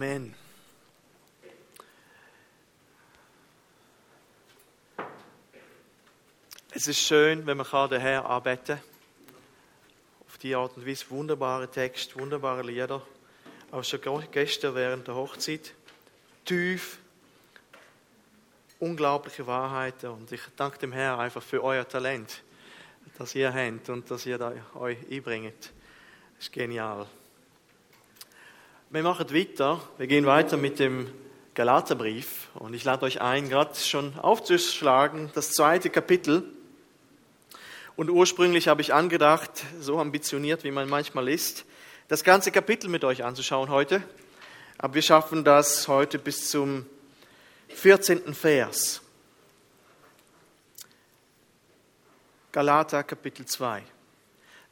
Amen. Es ist schön, wenn man den Herrn arbeiten kann. Auf die Art und Weise wunderbare Text, wunderbare Lieder. Auch schon gestern während der Hochzeit. Tief, unglaubliche Wahrheiten. Und ich danke dem Herrn einfach für euer Talent, das ihr habt und das ihr da euch einbringt. Das ist genial. Wir machen weiter. Wir gehen weiter mit dem Galaterbrief. Und ich lade euch ein, gerade schon aufzuschlagen, das zweite Kapitel. Und ursprünglich habe ich angedacht, so ambitioniert, wie man manchmal ist, das ganze Kapitel mit euch anzuschauen heute. Aber wir schaffen das heute bis zum 14. Vers. Galater Kapitel 2.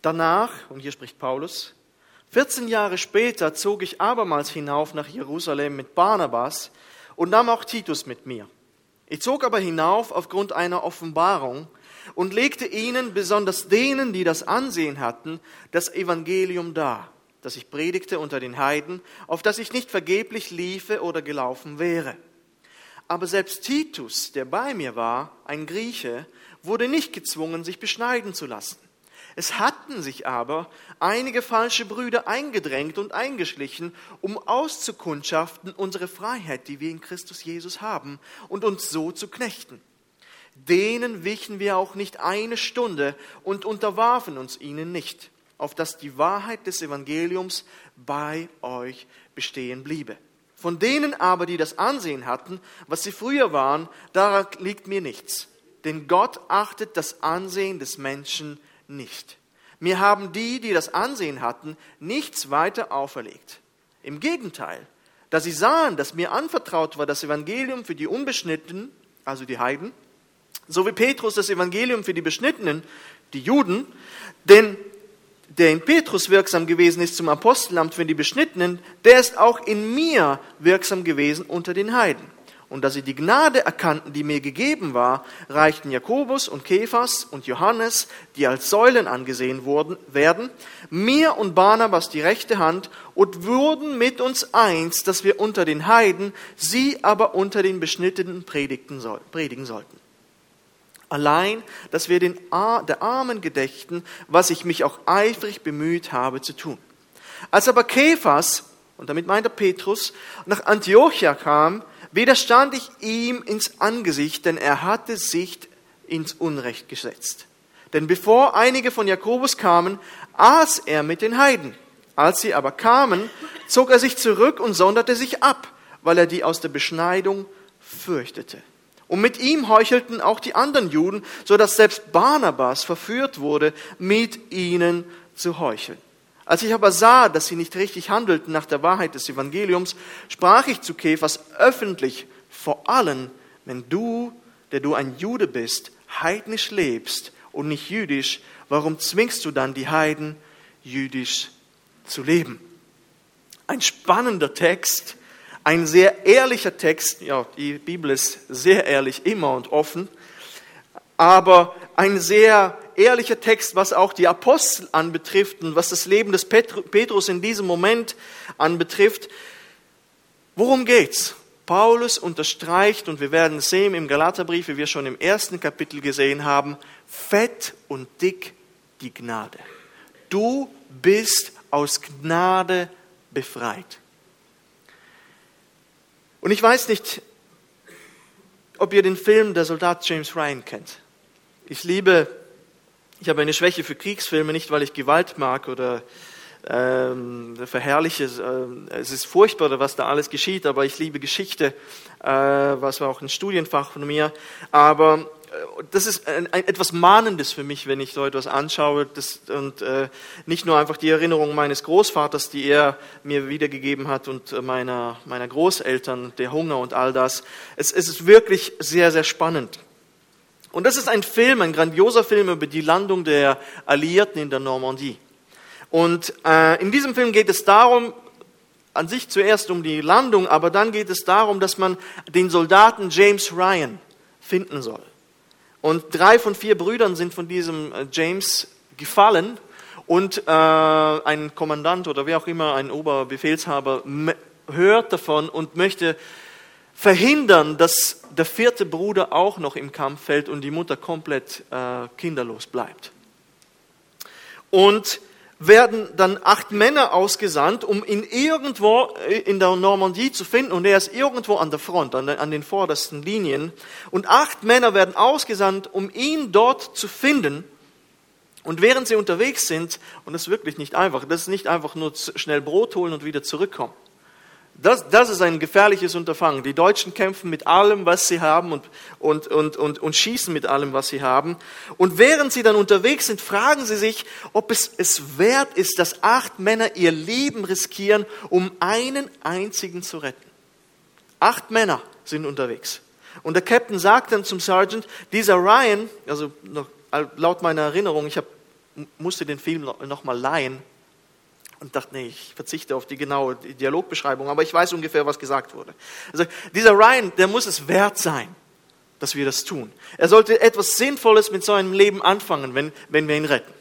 Danach, und hier spricht Paulus, 14 Jahre später zog ich abermals hinauf nach Jerusalem mit Barnabas und nahm auch Titus mit mir. Ich zog aber hinauf aufgrund einer Offenbarung und legte ihnen, besonders denen, die das Ansehen hatten, das Evangelium dar, das ich predigte unter den Heiden, auf das ich nicht vergeblich liefe oder gelaufen wäre. Aber selbst Titus, der bei mir war, ein Grieche, wurde nicht gezwungen, sich beschneiden zu lassen. Es hatten sich aber einige falsche Brüder eingedrängt und eingeschlichen, um auszukundschaften unsere Freiheit, die wir in Christus Jesus haben, und uns so zu knechten. Denen wichen wir auch nicht eine Stunde und unterwarfen uns ihnen nicht, auf dass die Wahrheit des Evangeliums bei euch bestehen bliebe. Von denen aber, die das Ansehen hatten, was sie früher waren, daran liegt mir nichts. Denn Gott achtet das Ansehen des Menschen nicht. Mir haben die, die das Ansehen hatten, nichts weiter auferlegt. Im Gegenteil, da sie sahen, dass mir anvertraut war das Evangelium für die Unbeschnittenen, also die Heiden, so wie Petrus das Evangelium für die Beschnittenen, die Juden, denn der in Petrus wirksam gewesen ist zum Apostelamt für die Beschnittenen, der ist auch in mir wirksam gewesen unter den Heiden und dass sie die Gnade erkannten, die mir gegeben war, reichten Jakobus und Kephas und Johannes, die als Säulen angesehen wurden, werden, mir und Barnabas die rechte Hand und wurden mit uns eins, dass wir unter den Heiden, sie aber unter den Beschnittenen predigen sollten. Allein, dass wir den, der Armen gedächten, was ich mich auch eifrig bemüht habe zu tun. Als aber Kephas, und damit meint er Petrus, nach Antiochia kam, widerstand ich ihm ins Angesicht, denn er hatte sich ins Unrecht gesetzt. Denn bevor einige von Jakobus kamen, aß er mit den Heiden. Als sie aber kamen, zog er sich zurück und sonderte sich ab, weil er die aus der Beschneidung fürchtete. Und mit ihm heuchelten auch die anderen Juden, so dass selbst Barnabas verführt wurde, mit ihnen zu heucheln. Als ich aber sah, dass sie nicht richtig handelten nach der Wahrheit des Evangeliums, sprach ich zu Kephas öffentlich, vor allem, wenn du, der du ein Jude bist, heidnisch lebst und nicht jüdisch, warum zwingst du dann die Heiden, jüdisch zu leben? Ein spannender Text, ein sehr ehrlicher Text, ja, die Bibel ist sehr ehrlich immer und offen, aber ein sehr ehrlicher Text, was auch die Apostel anbetrifft und was das Leben des Petrus in diesem Moment anbetrifft. Worum geht's? Paulus unterstreicht, und wir werden sehen im Galaterbrief, wie wir schon im ersten Kapitel gesehen haben, fett und dick die Gnade. Du bist aus Gnade befreit. Und ich weiß nicht, ob ihr den Film Der Soldat James Ryan kennt. Ich liebe ich habe eine Schwäche für Kriegsfilme, nicht weil ich Gewalt mag oder ähm, verherrliche. Äh, es ist furchtbar, was da alles geschieht, aber ich liebe Geschichte, äh, was war auch ein Studienfach von mir. Aber äh, das ist ein, ein, etwas Mahnendes für mich, wenn ich so etwas anschaue. Das, und äh, nicht nur einfach die Erinnerung meines Großvaters, die er mir wiedergegeben hat, und äh, meiner, meiner Großeltern, der Hunger und all das. Es, es ist wirklich sehr, sehr spannend. Und das ist ein Film, ein grandioser Film über die Landung der Alliierten in der Normandie. Und äh, in diesem Film geht es darum, an sich zuerst um die Landung, aber dann geht es darum, dass man den Soldaten James Ryan finden soll. Und drei von vier Brüdern sind von diesem äh, James gefallen und äh, ein Kommandant oder wer auch immer, ein Oberbefehlshaber hört davon und möchte verhindern, dass der vierte Bruder auch noch im Kampf fällt und die Mutter komplett äh, kinderlos bleibt. Und werden dann acht Männer ausgesandt, um ihn irgendwo äh, in der Normandie zu finden. Und er ist irgendwo an der Front, an, an den vordersten Linien. Und acht Männer werden ausgesandt, um ihn dort zu finden. Und während sie unterwegs sind, und das ist wirklich nicht einfach, das ist nicht einfach nur schnell Brot holen und wieder zurückkommen. Das, das ist ein gefährliches Unterfangen. Die Deutschen kämpfen mit allem, was sie haben und, und, und, und, und schießen mit allem, was sie haben. Und während sie dann unterwegs sind, fragen sie sich, ob es es wert ist, dass acht Männer ihr Leben riskieren, um einen einzigen zu retten. Acht Männer sind unterwegs. Und der Captain sagt dann zum Sergeant, dieser Ryan, also laut meiner Erinnerung, ich hab, musste den Film noch, noch mal leihen, und dachte, nee, ich verzichte auf die genaue Dialogbeschreibung, aber ich weiß ungefähr, was gesagt wurde. Also dieser Ryan, der muss es wert sein, dass wir das tun. Er sollte etwas Sinnvolles mit seinem Leben anfangen, wenn, wenn wir ihn retten.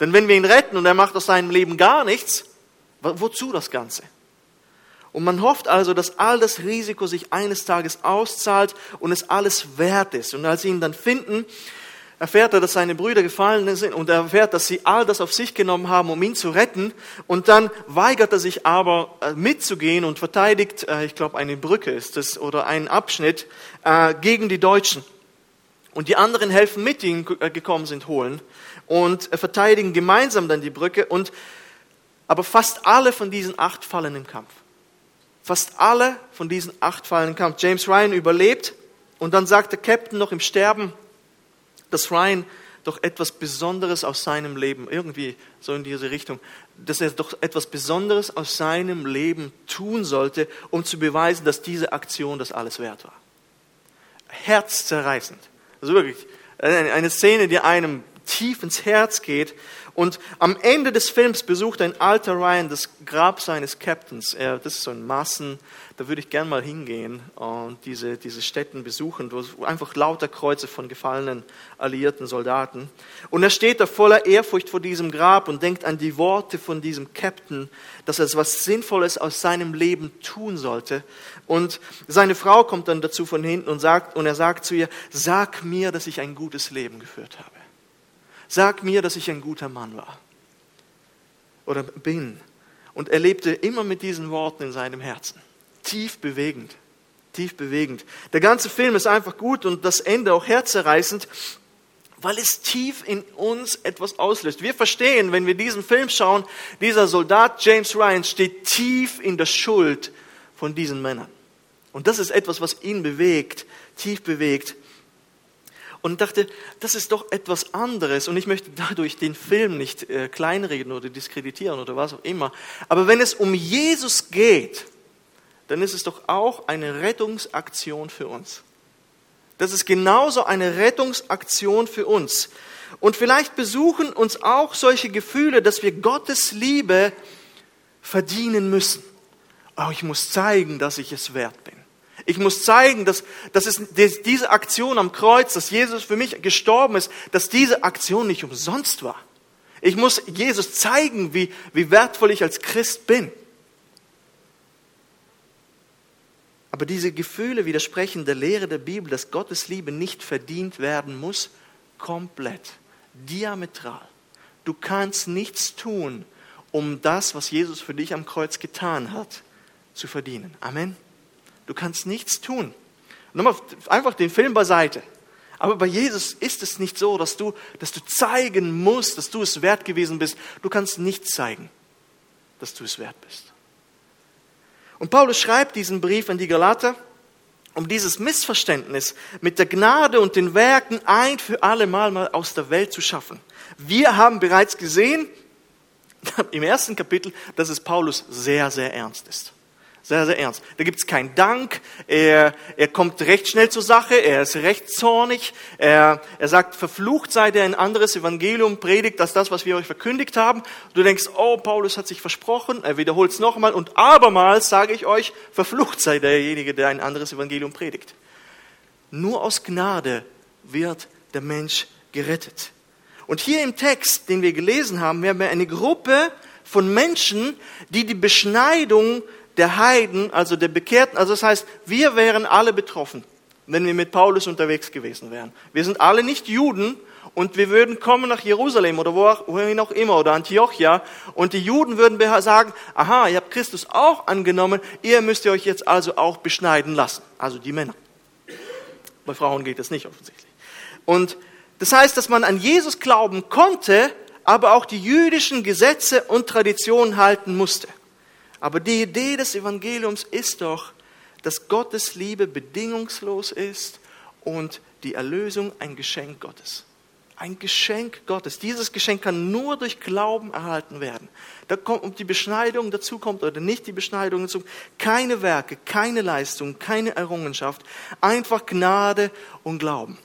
Denn wenn wir ihn retten und er macht aus seinem Leben gar nichts, wozu das Ganze? Und man hofft also, dass all das Risiko sich eines Tages auszahlt und es alles wert ist. Und als sie ihn dann finden, erfährt er, dass seine Brüder gefallen sind und er erfährt, dass sie all das auf sich genommen haben, um ihn zu retten. Und dann weigert er sich aber äh, mitzugehen und verteidigt, äh, ich glaube, eine Brücke ist es oder einen Abschnitt äh, gegen die Deutschen. Und die anderen helfen mit, die gekommen sind, holen und verteidigen gemeinsam dann die Brücke. Und aber fast alle von diesen acht fallen im Kampf. Fast alle von diesen acht fallen im Kampf. James Ryan überlebt und dann sagt der Captain noch im Sterben, dass Ryan doch etwas Besonderes aus seinem Leben, irgendwie so in diese Richtung, dass er doch etwas Besonderes aus seinem Leben tun sollte, um zu beweisen, dass diese Aktion das alles wert war. Herzzerreißend. Also wirklich eine Szene, die einem tief ins Herz geht. Und am Ende des Films besucht ein alter Ryan das Grab seines Captains. Er, das ist so ein Massen, da würde ich gern mal hingehen und diese, diese Städten besuchen, wo einfach lauter Kreuze von gefallenen alliierten Soldaten. Und er steht da voller Ehrfurcht vor diesem Grab und denkt an die Worte von diesem Captain, dass er etwas Sinnvolles aus seinem Leben tun sollte. Und seine Frau kommt dann dazu von hinten und sagt, und er sagt zu ihr, sag mir, dass ich ein gutes Leben geführt habe. Sag mir, dass ich ein guter Mann war. Oder bin. Und er lebte immer mit diesen Worten in seinem Herzen tief bewegend. Tief bewegend. Der ganze Film ist einfach gut und das Ende auch herzerreißend, weil es tief in uns etwas auslöst. Wir verstehen, wenn wir diesen Film schauen, dieser Soldat James Ryan steht tief in der Schuld von diesen Männern. Und das ist etwas, was ihn bewegt, tief bewegt. Und dachte, das ist doch etwas anderes. Und ich möchte dadurch den Film nicht äh, kleinreden oder diskreditieren oder was auch immer. Aber wenn es um Jesus geht, dann ist es doch auch eine Rettungsaktion für uns. Das ist genauso eine Rettungsaktion für uns. Und vielleicht besuchen uns auch solche Gefühle, dass wir Gottes Liebe verdienen müssen. Aber ich muss zeigen, dass ich es wert bin. Ich muss zeigen, dass, dass es diese Aktion am Kreuz, dass Jesus für mich gestorben ist, dass diese Aktion nicht umsonst war. Ich muss Jesus zeigen, wie, wie wertvoll ich als Christ bin. Aber diese Gefühle widersprechen der Lehre der Bibel, dass Gottes Liebe nicht verdient werden muss, komplett, diametral. Du kannst nichts tun, um das, was Jesus für dich am Kreuz getan hat, zu verdienen. Amen. Du kannst nichts tun. Nochmal einfach den Film beiseite. Aber bei Jesus ist es nicht so, dass du, dass du zeigen musst, dass du es wert gewesen bist. Du kannst nicht zeigen, dass du es wert bist. Und Paulus schreibt diesen Brief an die Galater, um dieses Missverständnis mit der Gnade und den Werken ein für alle Mal mal aus der Welt zu schaffen. Wir haben bereits gesehen im ersten Kapitel, dass es Paulus sehr, sehr ernst ist. Sehr, sehr ernst. Da gibt es keinen Dank. Er, er kommt recht schnell zur Sache. Er ist recht zornig. Er, er sagt, verflucht sei der ein anderes Evangelium predigt als das, was wir euch verkündigt haben. Du denkst, oh, Paulus hat sich versprochen. Er wiederholt es nochmal. Und abermals sage ich euch, verflucht sei derjenige, der ein anderes Evangelium predigt. Nur aus Gnade wird der Mensch gerettet. Und hier im Text, den wir gelesen haben, wir haben eine Gruppe von Menschen, die die Beschneidung der Heiden, also der Bekehrten, also das heißt, wir wären alle betroffen, wenn wir mit Paulus unterwegs gewesen wären. Wir sind alle nicht Juden und wir würden kommen nach Jerusalem oder wohin auch immer oder Antiochia und die Juden würden sagen, aha, ihr habt Christus auch angenommen, ihr müsst ihr euch jetzt also auch beschneiden lassen. Also die Männer. Bei Frauen geht das nicht offensichtlich. Und das heißt, dass man an Jesus glauben konnte, aber auch die jüdischen Gesetze und Traditionen halten musste. Aber die Idee des Evangeliums ist doch, dass Gottes Liebe bedingungslos ist und die Erlösung ein Geschenk Gottes. Ein Geschenk Gottes. Dieses Geschenk kann nur durch Glauben erhalten werden. Da kommt, ob die Beschneidung dazu kommt oder nicht die Beschneidung dazu, keine Werke, keine Leistung, keine Errungenschaft, einfach Gnade und Glauben.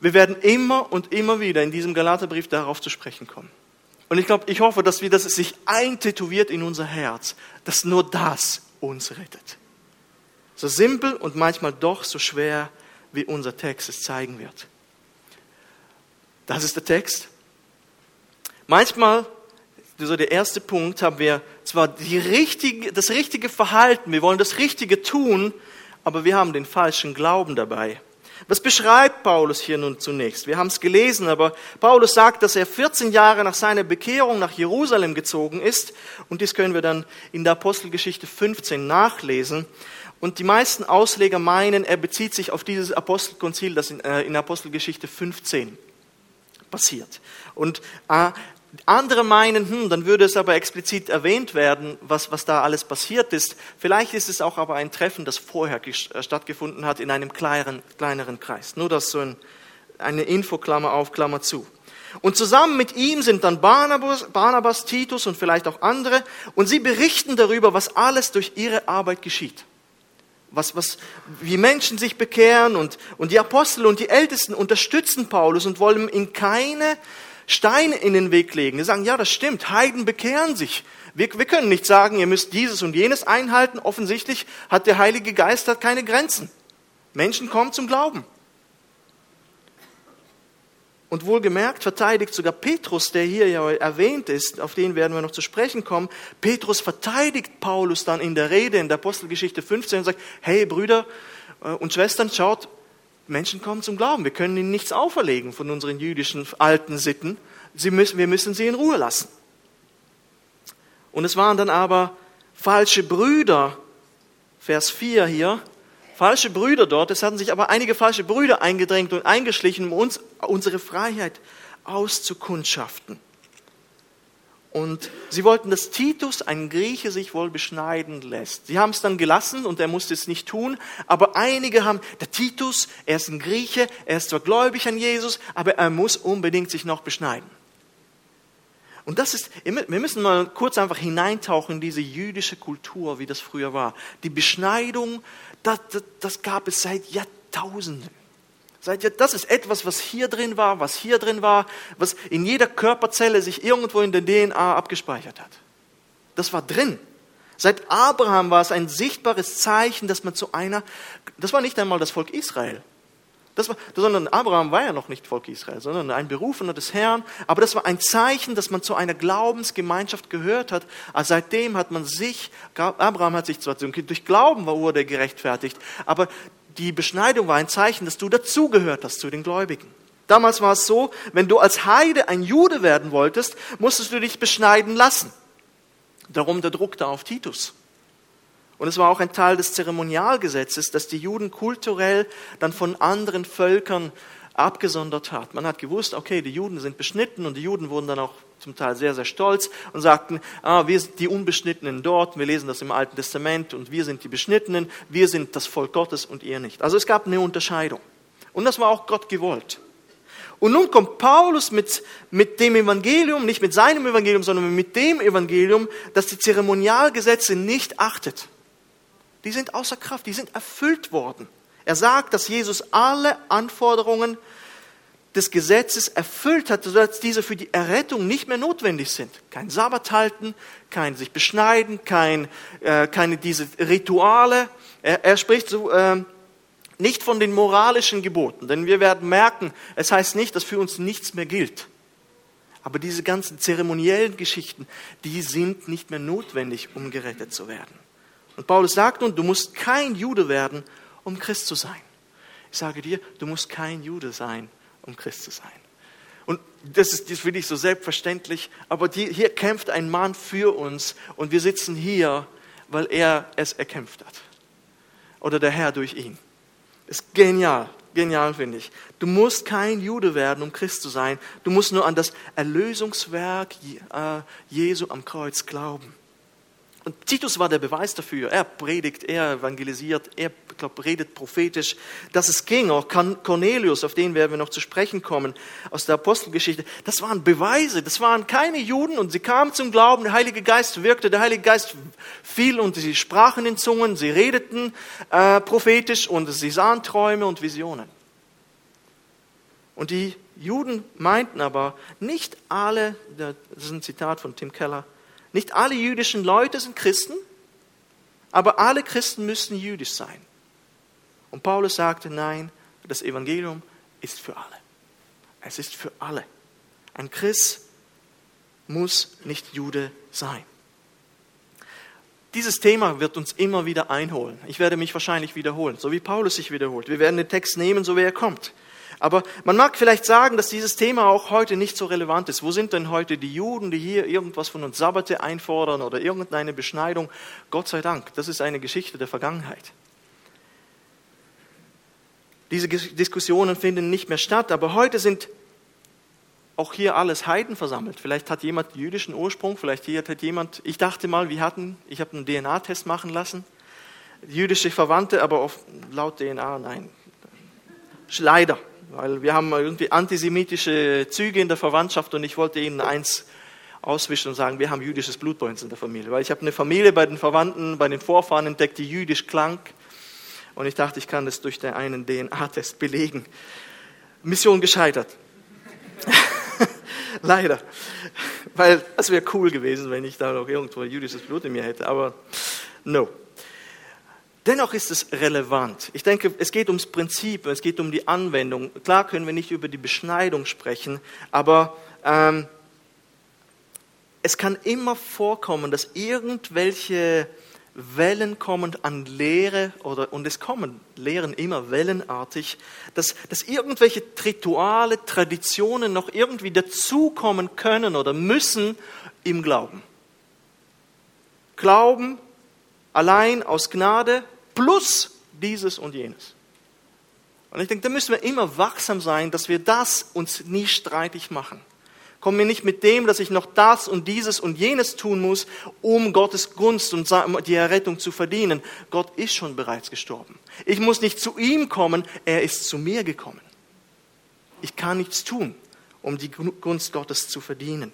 Wir werden immer und immer wieder in diesem Galaterbrief darauf zu sprechen kommen. Und ich glaube, ich hoffe, dass wir das sich eintätowiert in unser Herz, dass nur das uns rettet. So simpel und manchmal doch so schwer, wie unser Text es zeigen wird. Das ist der Text. Manchmal, so der erste Punkt, haben wir zwar die richtige, das richtige Verhalten, wir wollen das Richtige tun, aber wir haben den falschen Glauben dabei. Was beschreibt Paulus hier nun zunächst? Wir haben es gelesen, aber Paulus sagt, dass er 14 Jahre nach seiner Bekehrung nach Jerusalem gezogen ist. Und dies können wir dann in der Apostelgeschichte 15 nachlesen. Und die meisten Ausleger meinen, er bezieht sich auf dieses Apostelkonzil, das in, äh, in Apostelgeschichte 15 passiert. Und äh, andere meinen, hm, dann würde es aber explizit erwähnt werden, was, was da alles passiert ist. Vielleicht ist es auch aber ein Treffen, das vorher äh, stattgefunden hat in einem kleineren, kleineren Kreis. Nur das so ein, eine Infoklammer auf, Klammer zu. Und zusammen mit ihm sind dann Barnabas, Barnabas, Titus und vielleicht auch andere. Und sie berichten darüber, was alles durch ihre Arbeit geschieht was, was, wie Menschen sich bekehren und, und die Apostel und die Ältesten unterstützen Paulus und wollen ihm keine Steine in den Weg legen. Sie sagen, ja, das stimmt, Heiden bekehren sich. Wir, wir können nicht sagen, ihr müsst dieses und jenes einhalten. Offensichtlich hat der Heilige Geist hat keine Grenzen. Menschen kommen zum Glauben. Und wohlgemerkt verteidigt sogar Petrus, der hier ja erwähnt ist, auf den werden wir noch zu sprechen kommen. Petrus verteidigt Paulus dann in der Rede in der Apostelgeschichte 15 und sagt, hey Brüder äh, und Schwestern, schaut, Menschen kommen zum Glauben. Wir können ihnen nichts auferlegen von unseren jüdischen alten Sitten. Müssen, wir müssen sie in Ruhe lassen. Und es waren dann aber falsche Brüder, Vers 4 hier, falsche Brüder dort. Es hatten sich aber einige falsche Brüder eingedrängt und eingeschlichen, um uns unsere Freiheit auszukundschaften. Und sie wollten, dass Titus, ein Grieche, sich wohl beschneiden lässt. Sie haben es dann gelassen und er musste es nicht tun. Aber einige haben, der Titus, er ist ein Grieche, er ist zwar gläubig an Jesus, aber er muss unbedingt sich noch beschneiden. Und das ist, wir müssen mal kurz einfach hineintauchen in diese jüdische Kultur, wie das früher war. Die Beschneidung, das, das, das gab es seit Jahrtausenden. Seit, das ist etwas, was hier drin war, was hier drin war, was in jeder Körperzelle sich irgendwo in der DNA abgespeichert hat. Das war drin. Seit Abraham war es ein sichtbares Zeichen, dass man zu einer, das war nicht einmal das Volk Israel. Das war, sondern Abraham war ja noch nicht Volk Israel, sondern ein Berufener des Herrn. Aber das war ein Zeichen, dass man zu einer Glaubensgemeinschaft gehört hat. Also seitdem hat man sich, Abraham hat sich zwar durch Glauben wurde er gerechtfertigt, aber die Beschneidung war ein Zeichen, dass du dazugehört hast zu den Gläubigen. Damals war es so, wenn du als Heide ein Jude werden wolltest, musstest du dich beschneiden lassen. Darum der Druck da auf Titus. Und es war auch ein Teil des Zeremonialgesetzes, dass die Juden kulturell dann von anderen Völkern abgesondert hat. Man hat gewusst, okay, die Juden sind beschnitten und die Juden wurden dann auch zum Teil sehr, sehr stolz und sagten, ah, wir sind die Unbeschnittenen dort, wir lesen das im Alten Testament und wir sind die Beschnittenen, wir sind das Volk Gottes und ihr nicht. Also es gab eine Unterscheidung. Und das war auch Gott gewollt. Und nun kommt Paulus mit, mit dem Evangelium, nicht mit seinem Evangelium, sondern mit dem Evangelium, das die Zeremonialgesetze nicht achtet. Die sind außer Kraft, die sind erfüllt worden. Er sagt, dass Jesus alle Anforderungen des Gesetzes erfüllt hat, sodass diese für die Errettung nicht mehr notwendig sind. Kein Sabbat halten, kein sich beschneiden, kein, äh, keine diese Rituale. Er, er spricht so, äh, nicht von den moralischen Geboten, denn wir werden merken, es heißt nicht, dass für uns nichts mehr gilt. Aber diese ganzen zeremoniellen Geschichten, die sind nicht mehr notwendig, um gerettet zu werden. Und Paulus sagt nun, du musst kein Jude werden, um Christ zu sein. Ich sage dir, du musst kein Jude sein, um Christ zu sein. Und das ist, das finde ich so selbstverständlich, aber die, hier kämpft ein Mann für uns und wir sitzen hier, weil er es erkämpft hat. Oder der Herr durch ihn. Ist genial, genial finde ich. Du musst kein Jude werden, um Christ zu sein. Du musst nur an das Erlösungswerk äh, Jesu am Kreuz glauben. Und Titus war der Beweis dafür. Er predigt, er evangelisiert, er glaub, redet prophetisch, dass es ging. Auch Cornelius, auf den werden wir noch zu sprechen kommen, aus der Apostelgeschichte. Das waren Beweise, das waren keine Juden und sie kamen zum Glauben. Der Heilige Geist wirkte, der Heilige Geist fiel und sie sprachen in Zungen, sie redeten äh, prophetisch und sie sahen Träume und Visionen. Und die Juden meinten aber, nicht alle, das ist ein Zitat von Tim Keller, nicht alle jüdischen Leute sind Christen, aber alle Christen müssen jüdisch sein. Und Paulus sagte, nein, das Evangelium ist für alle. Es ist für alle. Ein Christ muss nicht Jude sein. Dieses Thema wird uns immer wieder einholen. Ich werde mich wahrscheinlich wiederholen, so wie Paulus sich wiederholt. Wir werden den Text nehmen, so wie er kommt. Aber man mag vielleicht sagen, dass dieses Thema auch heute nicht so relevant ist. Wo sind denn heute die Juden, die hier irgendwas von uns Sabbate einfordern oder irgendeine Beschneidung? Gott sei Dank, das ist eine Geschichte der Vergangenheit. Diese Diskussionen finden nicht mehr statt, aber heute sind auch hier alles Heiden versammelt. Vielleicht hat jemand jüdischen Ursprung, vielleicht hat jemand, ich dachte mal, wir hatten, ich habe einen DNA-Test machen lassen, jüdische Verwandte, aber laut DNA, nein, leider weil wir haben irgendwie antisemitische Züge in der Verwandtschaft und ich wollte ihnen eins auswischen und sagen, wir haben jüdisches Blut bei uns in der Familie. Weil ich habe eine Familie bei den Verwandten, bei den Vorfahren entdeckt, die jüdisch klang. Und ich dachte, ich kann das durch den einen DNA-Test belegen. Mission gescheitert. Leider. Weil es wäre cool gewesen, wenn ich da noch irgendwo jüdisches Blut in mir hätte. Aber no. Dennoch ist es relevant. Ich denke, es geht ums Prinzip, es geht um die Anwendung. Klar können wir nicht über die Beschneidung sprechen, aber ähm, es kann immer vorkommen, dass irgendwelche Wellen kommen an Lehre, oder, und es kommen Lehren immer wellenartig, dass, dass irgendwelche Rituale, Traditionen noch irgendwie dazukommen können oder müssen im Glauben. Glauben allein aus Gnade plus dieses und jenes. Und ich denke, da müssen wir immer wachsam sein, dass wir das uns nie streitig machen. Kommen wir nicht mit dem, dass ich noch das und dieses und jenes tun muss, um Gottes Gunst und die Errettung zu verdienen. Gott ist schon bereits gestorben. Ich muss nicht zu ihm kommen, er ist zu mir gekommen. Ich kann nichts tun, um die Gunst Gottes zu verdienen.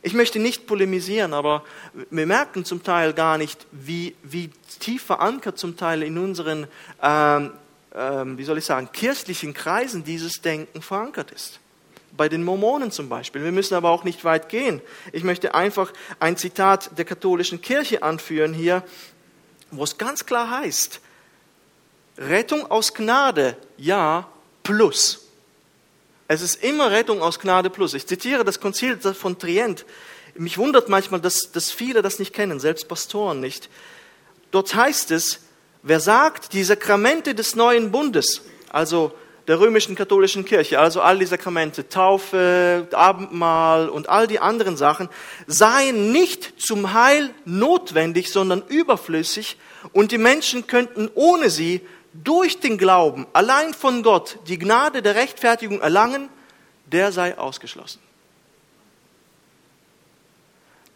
Ich möchte nicht polemisieren, aber wir merken zum Teil gar nicht, wie, wie tief verankert zum Teil in unseren, ähm, ähm, wie soll ich sagen, kirchlichen Kreisen dieses Denken verankert ist. Bei den Mormonen zum Beispiel. Wir müssen aber auch nicht weit gehen. Ich möchte einfach ein Zitat der katholischen Kirche anführen hier, wo es ganz klar heißt, Rettung aus Gnade, ja, plus. Es ist immer Rettung aus Gnade plus. Ich zitiere das Konzil von Trient. Mich wundert manchmal, dass, dass viele das nicht kennen, selbst Pastoren nicht. Dort heißt es, wer sagt, die Sakramente des neuen Bundes, also der römischen katholischen Kirche, also all die Sakramente, Taufe, Abendmahl und all die anderen Sachen, seien nicht zum Heil notwendig, sondern überflüssig und die Menschen könnten ohne sie durch den Glauben allein von Gott die Gnade der Rechtfertigung erlangen, der sei ausgeschlossen.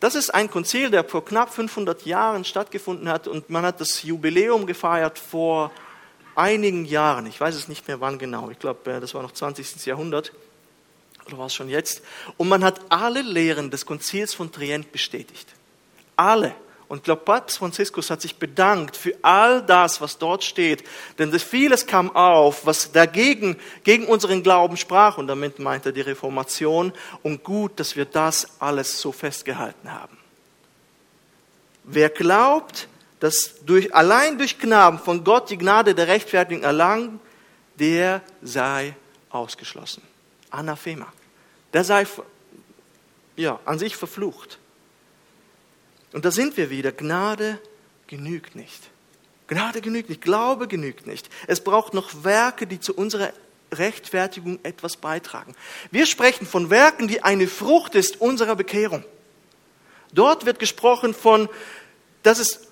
Das ist ein Konzil, der vor knapp 500 Jahren stattgefunden hat und man hat das Jubiläum gefeiert vor einigen Jahren. Ich weiß es nicht mehr wann genau. Ich glaube, äh, das war noch 20. Jahrhundert oder war es schon jetzt. Und man hat alle Lehren des Konzils von Trient bestätigt. Alle. Und glaube, Papst Franziskus hat sich bedankt für all das, was dort steht. Denn vieles kam auf, was dagegen, gegen unseren Glauben sprach. Und damit meint er die Reformation. Und gut, dass wir das alles so festgehalten haben. Wer glaubt, dass durch, allein durch Gnaden von Gott die Gnade der Rechtfertigung erlangt, der sei ausgeschlossen. Anathema. Der sei ja, an sich verflucht. Und da sind wir wieder. Gnade genügt nicht. Gnade genügt nicht, Glaube genügt nicht. Es braucht noch Werke, die zu unserer Rechtfertigung etwas beitragen. Wir sprechen von Werken, die eine Frucht ist unserer Bekehrung. Dort wird gesprochen von, dass es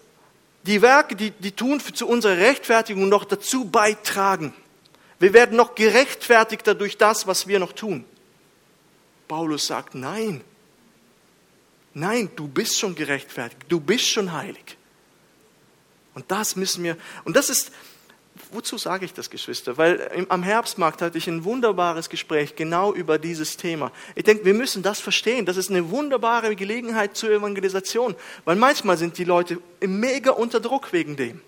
die Werke, die, die tun zu unserer Rechtfertigung noch dazu beitragen. Wir werden noch gerechtfertigter durch das, was wir noch tun. Paulus sagt, nein, nein, du bist schon gerechtfertigt, du bist schon heilig. Und das müssen wir, und das ist, wozu sage ich das, Geschwister? Weil am Herbstmarkt hatte ich ein wunderbares Gespräch genau über dieses Thema. Ich denke, wir müssen das verstehen. Das ist eine wunderbare Gelegenheit zur Evangelisation. Weil manchmal sind die Leute mega unter Druck wegen dem.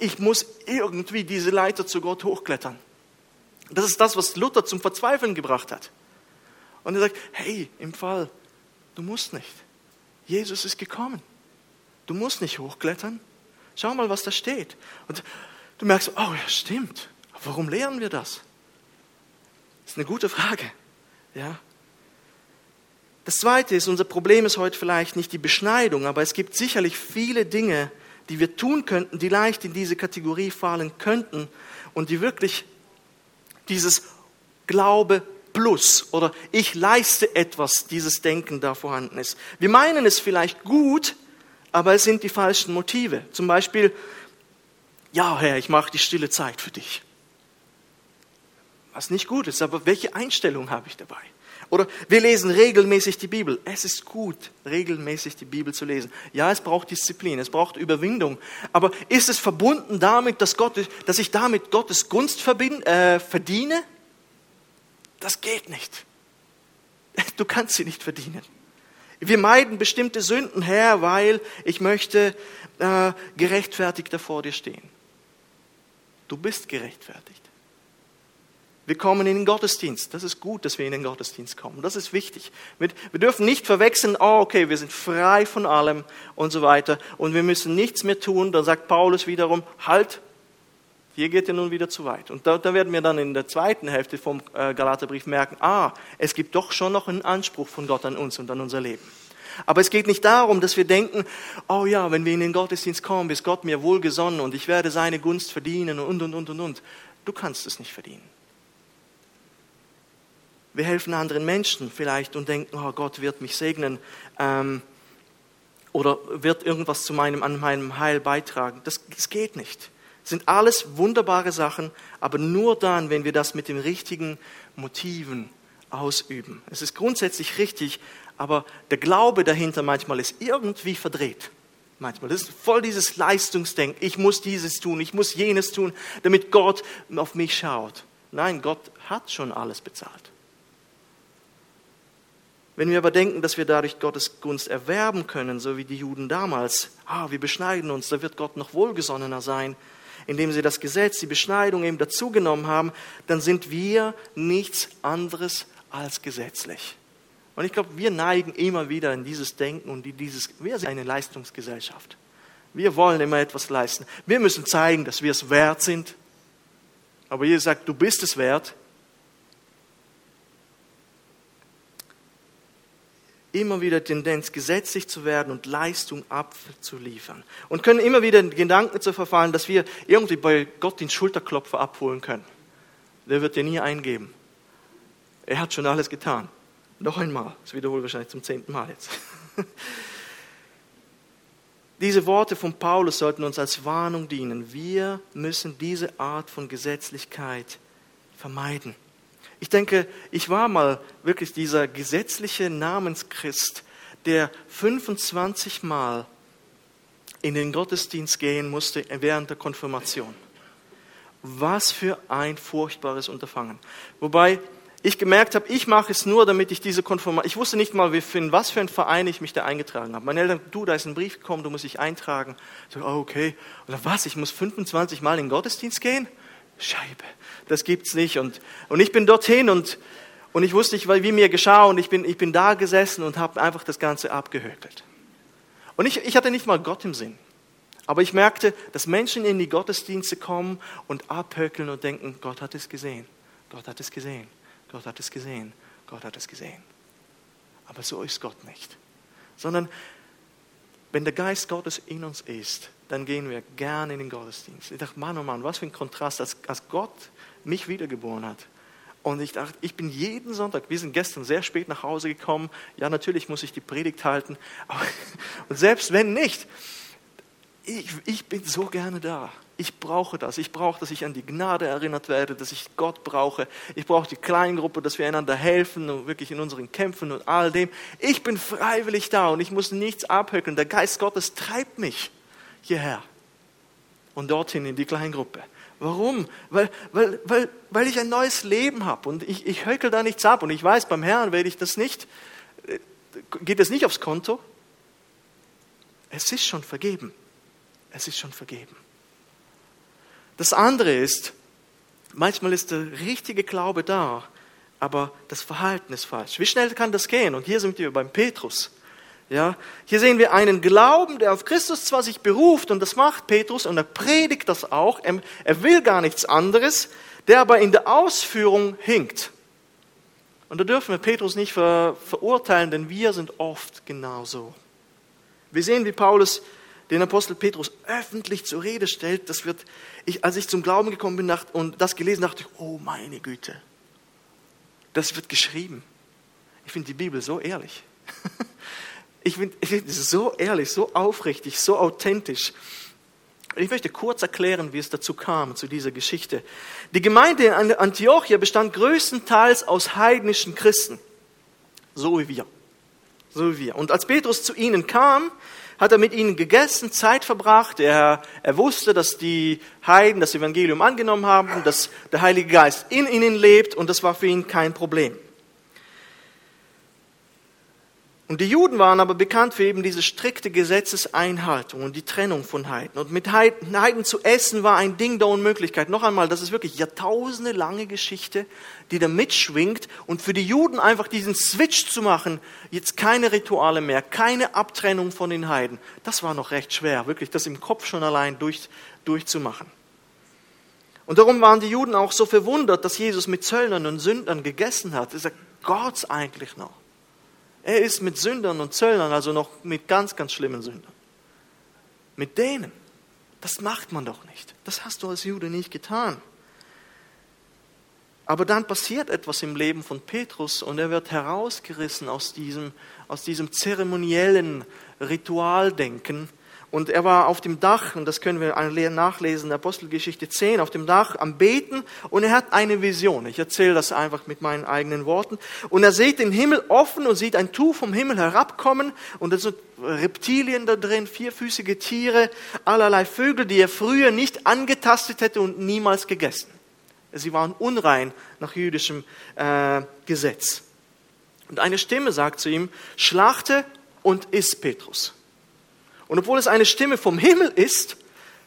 Ich muss irgendwie diese Leiter zu Gott hochklettern. Das ist das, was Luther zum Verzweifeln gebracht hat. Und er sagt, hey, im Fall, du musst nicht. Jesus ist gekommen. Du musst nicht hochklettern. Schau mal, was da steht. Und Du merkst, oh ja, stimmt. Warum lernen wir das? Das ist eine gute Frage. Ja. Das zweite ist, unser Problem ist heute vielleicht nicht die Beschneidung, aber es gibt sicherlich viele Dinge, die wir tun könnten, die leicht in diese Kategorie fallen könnten und die wirklich dieses Glaube plus oder ich leiste etwas, dieses Denken da vorhanden ist. Wir meinen es vielleicht gut, aber es sind die falschen Motive. Zum Beispiel, ja Herr, ich mache die stille Zeit für dich. Was nicht gut ist, aber welche Einstellung habe ich dabei? Oder wir lesen regelmäßig die Bibel. Es ist gut, regelmäßig die Bibel zu lesen. Ja, es braucht Disziplin, es braucht Überwindung. Aber ist es verbunden damit, dass, Gott, dass ich damit Gottes Gunst äh, verdiene? Das geht nicht. Du kannst sie nicht verdienen. Wir meiden bestimmte Sünden, Herr, weil ich möchte äh, gerechtfertigt vor dir stehen. Du bist gerechtfertigt. Wir kommen in den Gottesdienst. Das ist gut, dass wir in den Gottesdienst kommen. Das ist wichtig. Wir, dürfen nicht verwechseln, oh, okay, wir sind frei von allem und so weiter und wir müssen nichts mehr tun. Dann sagt Paulus wiederum, halt, hier geht ihr nun wieder zu weit. Und da, da werden wir dann in der zweiten Hälfte vom äh, Galaterbrief merken, ah, es gibt doch schon noch einen Anspruch von Gott an uns und an unser Leben. Aber es geht nicht darum, dass wir denken, oh ja, wenn wir in den Gottesdienst kommen, ist Gott mir wohlgesonnen und ich werde seine Gunst verdienen und, und, und, und, und. Du kannst es nicht verdienen. Wir helfen anderen Menschen vielleicht und denken, oh, Gott wird mich segnen ähm, oder wird irgendwas zu meinem, an meinem Heil beitragen. Das, das geht nicht. Sind alles wunderbare Sachen, aber nur dann, wenn wir das mit den richtigen Motiven ausüben. Es ist grundsätzlich richtig, aber der Glaube dahinter manchmal ist irgendwie verdreht. Manchmal. Das ist voll dieses Leistungsdenken. Ich muss dieses tun, ich muss jenes tun, damit Gott auf mich schaut. Nein, Gott hat schon alles bezahlt. Wenn wir aber denken, dass wir dadurch Gottes Gunst erwerben können, so wie die Juden damals, ah, wir beschneiden uns, da wird Gott noch wohlgesonnener sein, indem sie das Gesetz, die Beschneidung eben dazugenommen haben, dann sind wir nichts anderes als gesetzlich. Und ich glaube, wir neigen immer wieder in dieses Denken und dieses, wir sind eine Leistungsgesellschaft. Wir wollen immer etwas leisten. Wir müssen zeigen, dass wir es wert sind. Aber Jesus sagt, du bist es wert. Immer wieder Tendenz, gesetzlich zu werden und Leistung abzuliefern. Und können immer wieder in Gedanken zu verfallen, dass wir irgendwie bei Gott den Schulterklopfer abholen können. Der wird dir nie eingeben. Er hat schon alles getan. Noch einmal, das wiederhole ich wahrscheinlich zum zehnten Mal jetzt. Diese Worte von Paulus sollten uns als Warnung dienen. Wir müssen diese Art von Gesetzlichkeit vermeiden. Ich denke, ich war mal wirklich dieser gesetzliche Namenschrist, der 25 Mal in den Gottesdienst gehen musste während der Konfirmation. Was für ein furchtbares Unterfangen. Wobei ich gemerkt habe, ich mache es nur, damit ich diese Konfirmation, ich wusste nicht mal, in was für einen Verein ich mich da eingetragen habe. Meine Eltern, du, da ist ein Brief gekommen, du musst dich eintragen. Ich so, okay. Oder was, ich muss 25 Mal in den Gottesdienst gehen? Scheibe, das gibt's nicht. Und, und ich bin dorthin und, und ich wusste nicht, wie mir geschah und ich bin, ich bin da gesessen und habe einfach das Ganze abgehökelt. Und ich, ich hatte nicht mal Gott im Sinn. Aber ich merkte, dass Menschen in die Gottesdienste kommen und abhökeln und denken, Gott hat es gesehen. Gott hat es gesehen. Gott hat es gesehen. Gott hat es gesehen. Aber so ist Gott nicht. Sondern wenn der Geist Gottes in uns ist, dann gehen wir gerne in den Gottesdienst. Ich dachte, Mann, oh Mann, was für ein Kontrast, als, als Gott mich wiedergeboren hat. Und ich dachte, ich bin jeden Sonntag, wir sind gestern sehr spät nach Hause gekommen. Ja, natürlich muss ich die Predigt halten. Aber, und selbst wenn nicht, ich, ich bin so gerne da. Ich brauche das. Ich brauche, dass ich an die Gnade erinnert werde, dass ich Gott brauche. Ich brauche die Kleingruppe, dass wir einander helfen und wirklich in unseren Kämpfen und all dem. Ich bin freiwillig da und ich muss nichts abhöckeln. Der Geist Gottes treibt mich hierher und dorthin in die Kleingruppe. Warum? Weil, weil, weil, weil ich ein neues Leben habe und ich, ich höckel da nichts ab und ich weiß, beim Herrn werde ich das nicht, äh, geht es nicht aufs Konto. Es ist schon vergeben. Es ist schon vergeben. Das andere ist, manchmal ist der richtige Glaube da, aber das Verhalten ist falsch. Wie schnell kann das gehen? Und hier sind wir beim Petrus. Ja, hier sehen wir einen Glauben, der auf Christus zwar sich beruft, und das macht Petrus, und er predigt das auch, er, will gar nichts anderes, der aber in der Ausführung hinkt. Und da dürfen wir Petrus nicht ver, verurteilen, denn wir sind oft genauso. Wir sehen, wie Paulus den Apostel Petrus öffentlich zur Rede stellt. Das wird, ich, als ich zum Glauben gekommen bin und das gelesen dachte ich, oh meine Güte, das wird geschrieben. Ich finde die Bibel so ehrlich. Ich finde find es so ehrlich, so aufrichtig, so authentisch. Ich möchte kurz erklären, wie es dazu kam, zu dieser Geschichte. Die Gemeinde in Antiochia bestand größtenteils aus heidnischen Christen. So wie wir. So wie wir. Und als Petrus zu ihnen kam, hat er mit ihnen gegessen, Zeit verbracht. Er, er wusste, dass die Heiden das Evangelium angenommen haben, dass der Heilige Geist in ihnen lebt und das war für ihn kein Problem. Und die Juden waren aber bekannt für eben diese strikte Gesetzeseinhaltung und die Trennung von Heiden. Und mit Heiden zu essen war ein Ding der Unmöglichkeit. Noch einmal, das ist wirklich jahrtausende lange Geschichte, die da mitschwingt. Und für die Juden einfach diesen Switch zu machen, jetzt keine Rituale mehr, keine Abtrennung von den Heiden, das war noch recht schwer, wirklich das im Kopf schon allein durch, durchzumachen. Und darum waren die Juden auch so verwundert, dass Jesus mit Zöllnern und Sündern gegessen hat. Er sagt, Gott eigentlich noch. Er ist mit Sündern und Zöllnern, also noch mit ganz, ganz schlimmen Sündern. Mit denen. Das macht man doch nicht. Das hast du als Jude nicht getan. Aber dann passiert etwas im Leben von Petrus und er wird herausgerissen aus diesem, aus diesem zeremoniellen Ritualdenken und er war auf dem Dach, und das können wir nachlesen, Apostelgeschichte 10, auf dem Dach am Beten und er hat eine Vision. Ich erzähle das einfach mit meinen eigenen Worten. Und er sieht den Himmel offen und sieht ein Tuch vom Himmel herabkommen und da sind Reptilien da drin, vierfüßige Tiere, allerlei Vögel, die er früher nicht angetastet hätte und niemals gegessen. Sie waren unrein nach jüdischem äh, Gesetz. Und eine Stimme sagt zu ihm, schlachte und iss Petrus. Und obwohl es eine Stimme vom Himmel ist,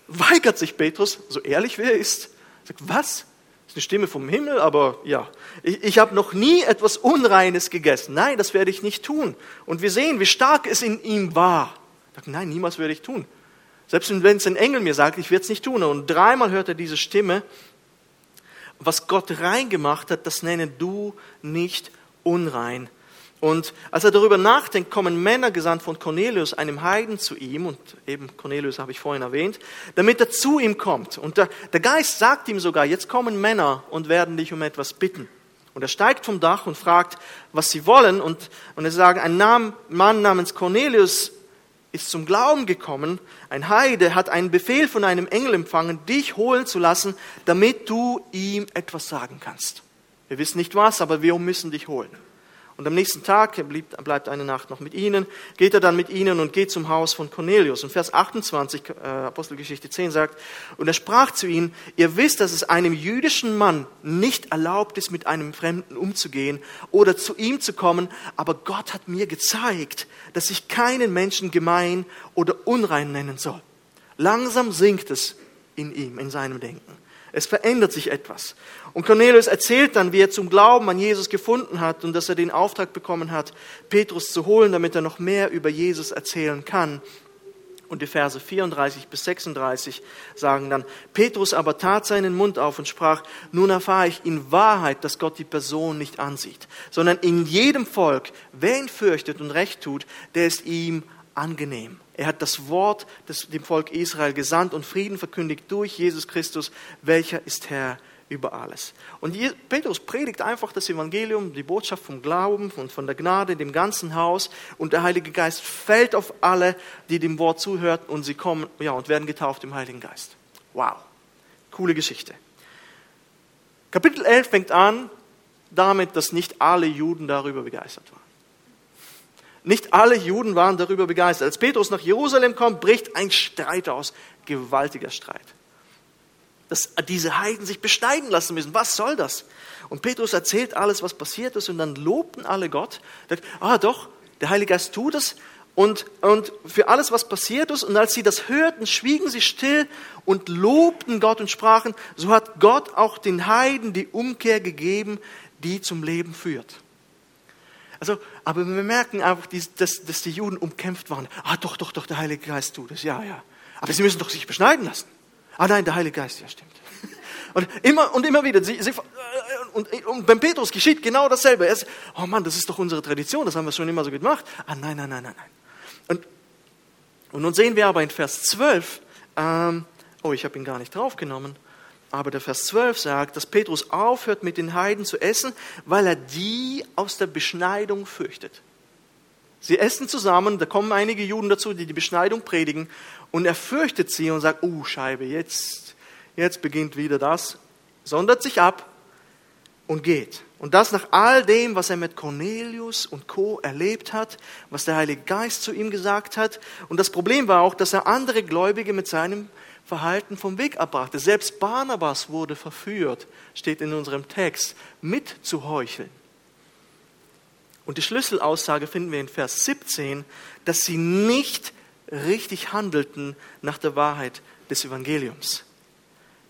weigert sich Petrus, so ehrlich wie er ist, sagt, was? Das ist eine Stimme vom Himmel, aber ja, ich, ich habe noch nie etwas Unreines gegessen. Nein, das werde ich nicht tun. Und wir sehen, wie stark es in ihm war. Sagt, nein, niemals werde ich tun. Selbst wenn es ein Engel mir sagt, ich werde es nicht tun. Und dreimal hört er diese Stimme. Was Gott reingemacht hat, das nenne du nicht unrein. Und als er darüber nachdenkt, kommen Männer gesandt von Cornelius, einem Heiden, zu ihm, und eben Cornelius habe ich vorhin erwähnt, damit er zu ihm kommt. Und der, der Geist sagt ihm sogar, jetzt kommen Männer und werden dich um etwas bitten. Und er steigt vom Dach und fragt, was sie wollen. Und, und er sagt, ein Mann namens Cornelius ist zum Glauben gekommen. Ein Heide hat einen Befehl von einem Engel empfangen, dich holen zu lassen, damit du ihm etwas sagen kannst. Wir wissen nicht was, aber wir müssen dich holen. Und am nächsten Tag, er bleibt eine Nacht noch mit ihnen, geht er dann mit ihnen und geht zum Haus von Cornelius. Und Vers 28, äh, Apostelgeschichte 10 sagt, und er sprach zu ihnen, ihr wisst, dass es einem jüdischen Mann nicht erlaubt ist, mit einem Fremden umzugehen oder zu ihm zu kommen, aber Gott hat mir gezeigt, dass ich keinen Menschen gemein oder unrein nennen soll. Langsam sinkt es in ihm, in seinem Denken. Es verändert sich etwas. Und Cornelius erzählt dann, wie er zum Glauben an Jesus gefunden hat und dass er den Auftrag bekommen hat, Petrus zu holen, damit er noch mehr über Jesus erzählen kann. Und die Verse 34 bis 36 sagen dann, Petrus aber tat seinen Mund auf und sprach, nun erfahre ich in Wahrheit, dass Gott die Person nicht ansieht, sondern in jedem Volk, wer ihn fürchtet und recht tut, der ist ihm angenehm. Er hat das Wort des, dem Volk Israel gesandt und Frieden verkündigt durch Jesus Christus, welcher ist Herr über alles. Und Petrus predigt einfach das Evangelium, die Botschaft vom Glauben und von der Gnade dem ganzen Haus und der Heilige Geist fällt auf alle, die dem Wort zuhören und sie kommen ja, und werden getauft im Heiligen Geist. Wow, coole Geschichte. Kapitel 11 fängt an damit, dass nicht alle Juden darüber begeistert waren. Nicht alle Juden waren darüber begeistert. Als Petrus nach Jerusalem kommt, bricht ein Streit aus, gewaltiger Streit dass diese Heiden sich beschneiden lassen müssen. Was soll das? Und Petrus erzählt alles, was passiert ist, und dann lobten alle Gott. Sagt, ah doch, der Heilige Geist tut es. Und, und für alles, was passiert ist, und als sie das hörten, schwiegen sie still und lobten Gott und sprachen, so hat Gott auch den Heiden die Umkehr gegeben, die zum Leben führt. Also, aber wir merken einfach, dass, dass die Juden umkämpft waren. Ah, doch, doch, doch, der Heilige Geist tut es, ja, ja. Aber sie müssen doch sich beschneiden lassen. Ah nein, der Heilige Geist, ja stimmt. Und immer und immer wieder. Sie, sie, und, und beim Petrus geschieht genau dasselbe. Er ist, oh Mann, das ist doch unsere Tradition, das haben wir schon immer so gemacht. Ah nein, nein, nein, nein, nein. Und, und nun sehen wir aber in Vers 12, ähm, oh, ich habe ihn gar nicht draufgenommen, aber der Vers 12 sagt, dass Petrus aufhört, mit den Heiden zu essen, weil er die aus der Beschneidung fürchtet. Sie essen zusammen, da kommen einige Juden dazu, die die Beschneidung predigen, und er fürchtet sie und sagt, oh Scheibe, jetzt, jetzt beginnt wieder das, sondert sich ab und geht. Und das nach all dem, was er mit Cornelius und Co. erlebt hat, was der Heilige Geist zu ihm gesagt hat. Und das Problem war auch, dass er andere Gläubige mit seinem Verhalten vom Weg abbrachte. Selbst Barnabas wurde verführt, steht in unserem Text, mitzuheucheln. Und die Schlüsselaussage finden wir in Vers 17, dass sie nicht richtig handelten nach der Wahrheit des Evangeliums.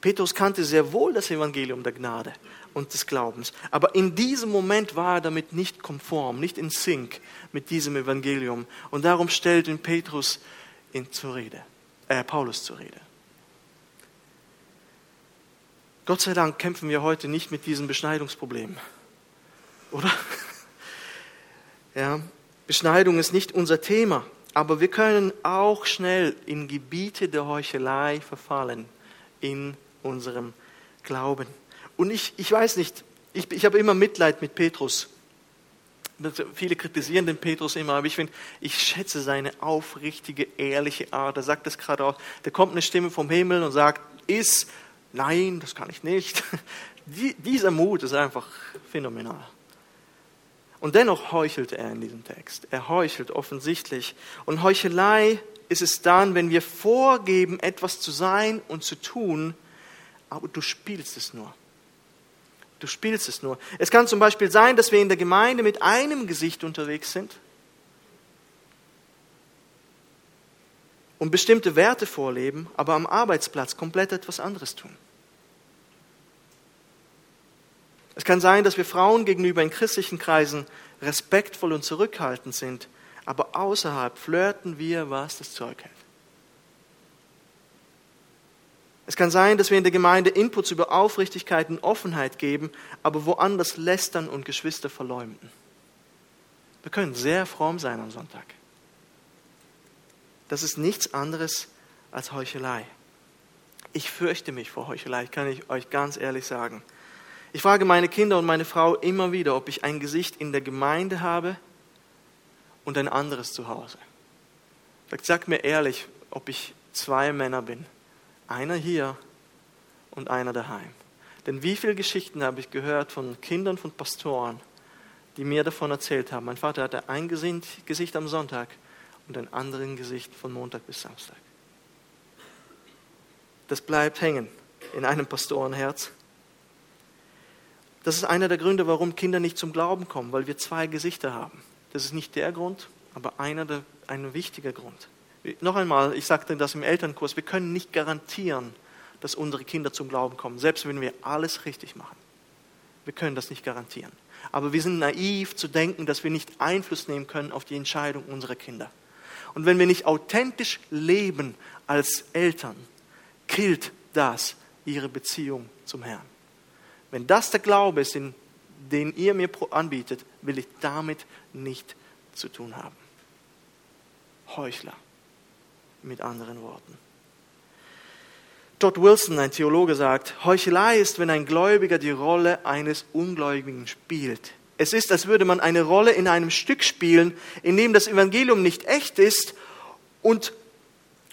Petrus kannte sehr wohl das Evangelium der Gnade und des Glaubens, aber in diesem Moment war er damit nicht konform, nicht in Sync mit diesem Evangelium. Und darum stellt ihn Petrus in zur Rede, äh, Paulus zur Rede. Gott sei Dank kämpfen wir heute nicht mit diesem Beschneidungsproblem, oder? Ja, Beschneidung ist nicht unser Thema. Aber wir können auch schnell in Gebiete der Heuchelei verfallen in unserem Glauben. Und ich, ich weiß nicht, ich, ich habe immer Mitleid mit Petrus. Viele kritisieren den Petrus immer, aber ich finde, ich schätze seine aufrichtige, ehrliche Art. Er sagt das gerade auch. Da kommt eine Stimme vom Himmel und sagt, ist, nein, das kann ich nicht. Die, dieser Mut ist einfach phänomenal. Und dennoch heuchelt er in diesem Text. Er heuchelt offensichtlich. Und Heuchelei ist es dann, wenn wir vorgeben, etwas zu sein und zu tun, aber du spielst es nur. Du spielst es nur. Es kann zum Beispiel sein, dass wir in der Gemeinde mit einem Gesicht unterwegs sind und bestimmte Werte vorleben, aber am Arbeitsplatz komplett etwas anderes tun. Es kann sein, dass wir Frauen gegenüber in christlichen Kreisen respektvoll und zurückhaltend sind, aber außerhalb flirten wir, was das Zeug hält. Es kann sein, dass wir in der Gemeinde Inputs über Aufrichtigkeit und Offenheit geben, aber woanders lästern und Geschwister verleumden. Wir können sehr fromm sein am Sonntag. Das ist nichts anderes als Heuchelei. Ich fürchte mich vor Heuchelei, kann ich euch ganz ehrlich sagen. Ich frage meine Kinder und meine Frau immer wieder, ob ich ein Gesicht in der Gemeinde habe und ein anderes zu Hause. Sag mir ehrlich, ob ich zwei Männer bin. Einer hier und einer daheim. Denn wie viele Geschichten habe ich gehört von Kindern von Pastoren, die mir davon erzählt haben. Mein Vater hatte ein Gesicht am Sonntag und ein anderes Gesicht von Montag bis Samstag. Das bleibt hängen in einem Pastorenherz. Das ist einer der Gründe, warum Kinder nicht zum Glauben kommen, weil wir zwei Gesichter haben. Das ist nicht der Grund, aber einer der, ein wichtiger Grund. Noch einmal, ich sagte das im Elternkurs, wir können nicht garantieren, dass unsere Kinder zum Glauben kommen, selbst wenn wir alles richtig machen. Wir können das nicht garantieren. Aber wir sind naiv zu denken, dass wir nicht Einfluss nehmen können auf die Entscheidung unserer Kinder. Und wenn wir nicht authentisch leben als Eltern, killt das ihre Beziehung zum Herrn. Wenn das der Glaube ist, den, ihr mir anbietet, will ich damit nicht zu tun haben. Heuchler. Mit anderen Worten. Todd Wilson, ein Theologe, sagt, Heuchelei ist, wenn ein Gläubiger die Rolle eines Ungläubigen spielt. Es ist, als würde man eine Rolle in einem Stück spielen, in dem das Evangelium nicht echt ist und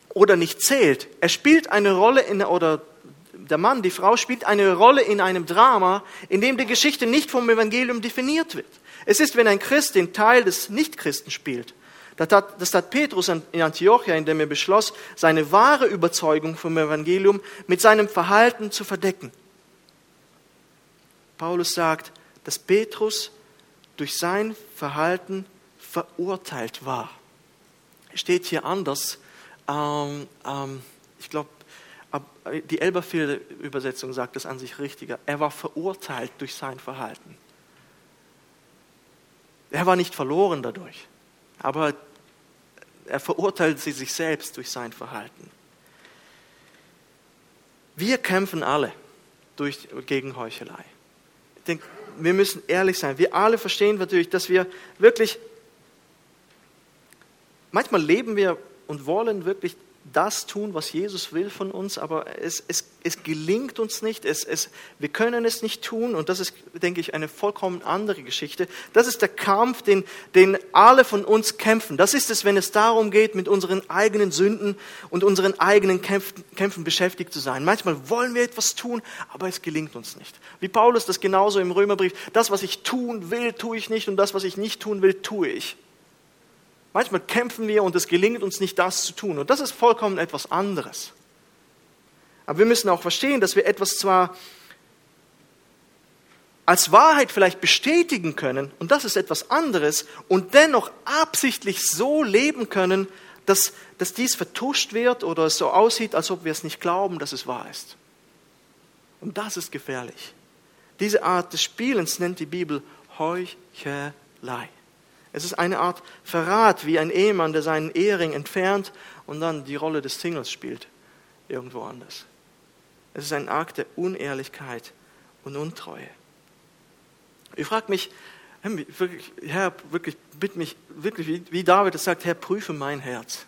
oder nicht zählt. Er spielt eine Rolle in, oder der Mann, die Frau spielt eine Rolle in einem Drama, in dem die Geschichte nicht vom Evangelium definiert wird. Es ist, wenn ein Christ den Teil des Nichtchristen spielt. Das tat, das tat Petrus in Antiochia, indem er beschloss, seine wahre Überzeugung vom Evangelium mit seinem Verhalten zu verdecken. Paulus sagt, dass Petrus durch sein Verhalten verurteilt war. Steht hier anders. Ähm, ähm, ich glaube, die Elberfelder Übersetzung sagt es an sich richtiger. Er war verurteilt durch sein Verhalten. Er war nicht verloren dadurch, aber er verurteilt sich selbst durch sein Verhalten. Wir kämpfen alle durch, gegen Heuchelei. Ich denke, wir müssen ehrlich sein. Wir alle verstehen natürlich, dass wir wirklich, manchmal leben wir und wollen wirklich das tun, was Jesus will von uns, aber es, es, es gelingt uns nicht, es, es, wir können es nicht tun und das ist, denke ich, eine vollkommen andere Geschichte. Das ist der Kampf, den, den alle von uns kämpfen. Das ist es, wenn es darum geht, mit unseren eigenen Sünden und unseren eigenen Kämpfen, Kämpfen beschäftigt zu sein. Manchmal wollen wir etwas tun, aber es gelingt uns nicht. Wie Paulus das genauso im Römerbrief, das, was ich tun will, tue ich nicht und das, was ich nicht tun will, tue ich. Manchmal kämpfen wir und es gelingt uns nicht, das zu tun. Und das ist vollkommen etwas anderes. Aber wir müssen auch verstehen, dass wir etwas zwar als Wahrheit vielleicht bestätigen können, und das ist etwas anderes, und dennoch absichtlich so leben können, dass, dass dies vertuscht wird oder es so aussieht, als ob wir es nicht glauben, dass es wahr ist. Und das ist gefährlich. Diese Art des Spielens nennt die Bibel Heuchelei. Es ist eine Art Verrat, wie ein Ehemann, der seinen Ehering entfernt und dann die Rolle des Singles spielt, irgendwo anders. Es ist ein Akt der Unehrlichkeit und Untreue. Ich frage mich, Herr, wirklich, bitte mich, wirklich, wie David es sagt, Herr, prüfe mein Herz.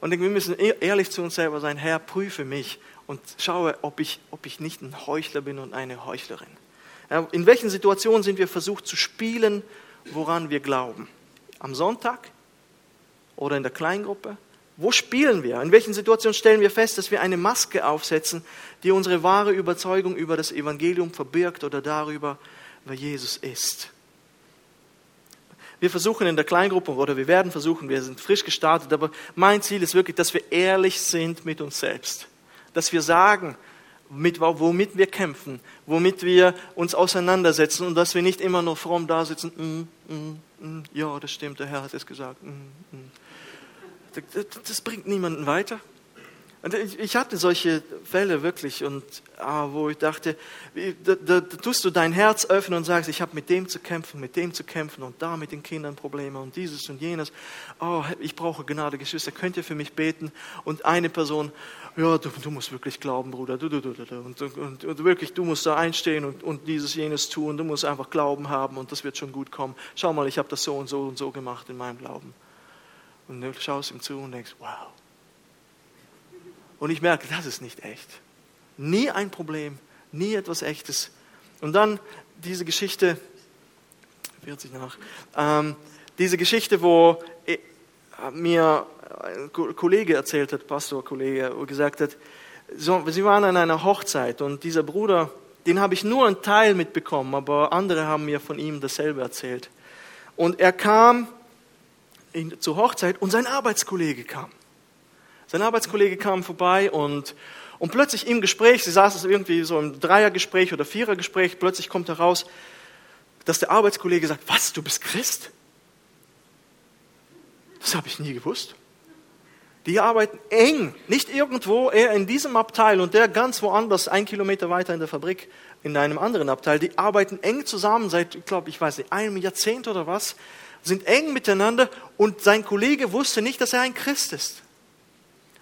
Und wir müssen ehrlich zu uns selber sein, Herr, prüfe mich und schaue, ob ich, ob ich nicht ein Heuchler bin und eine Heuchlerin. In welchen Situationen sind wir versucht zu spielen, woran wir glauben? Am Sonntag oder in der Kleingruppe? Wo spielen wir? In welchen Situationen stellen wir fest, dass wir eine Maske aufsetzen, die unsere wahre Überzeugung über das Evangelium verbirgt oder darüber, wer Jesus ist? Wir versuchen in der Kleingruppe oder wir werden versuchen, wir sind frisch gestartet, aber mein Ziel ist wirklich, dass wir ehrlich sind mit uns selbst. Dass wir sagen, mit, womit wir kämpfen, womit wir uns auseinandersetzen und dass wir nicht immer nur fromm da sitzen, mm, mm, mm, ja, das stimmt, der Herr hat es gesagt. Mm, mm. Das, das bringt niemanden weiter. Und ich hatte solche Fälle wirklich, und ah, wo ich dachte, da, da, da, tust du dein Herz öffnen und sagst, ich habe mit dem zu kämpfen, mit dem zu kämpfen und da mit den Kindern Probleme und dieses und jenes. Oh, ich brauche Gnade, Geschwister, könnt ihr für mich beten? Und eine Person, ja, du, du musst wirklich glauben, Bruder, du, du, du, du, und, und, und wirklich, du musst da einstehen und, und dieses, jenes tun, du musst einfach Glauben haben und das wird schon gut kommen. Schau mal, ich habe das so und so und so gemacht in meinem Glauben. Und du schaust ihm zu und denkst, wow und ich merke, das ist nicht echt. Nie ein Problem, nie etwas Echtes. Und dann diese Geschichte, 40 nach, ähm, diese Geschichte, wo äh, mir ein Kollege erzählt hat, Pastorkollege, gesagt hat, so, sie waren an einer Hochzeit und dieser Bruder, den habe ich nur einen Teil mitbekommen, aber andere haben mir von ihm dasselbe erzählt. Und er kam in, zur Hochzeit und sein Arbeitskollege kam. Sein Arbeitskollege kam vorbei und, und plötzlich im Gespräch, sie saßen irgendwie so im Dreiergespräch oder Vierergespräch, plötzlich kommt heraus, dass der Arbeitskollege sagt, was, du bist Christ? Das habe ich nie gewusst. Die arbeiten eng, nicht irgendwo, er in diesem Abteil und der ganz woanders, ein Kilometer weiter in der Fabrik, in einem anderen Abteil. Die arbeiten eng zusammen seit, ich glaube, ich weiß nicht, einem Jahrzehnt oder was, sind eng miteinander und sein Kollege wusste nicht, dass er ein Christ ist.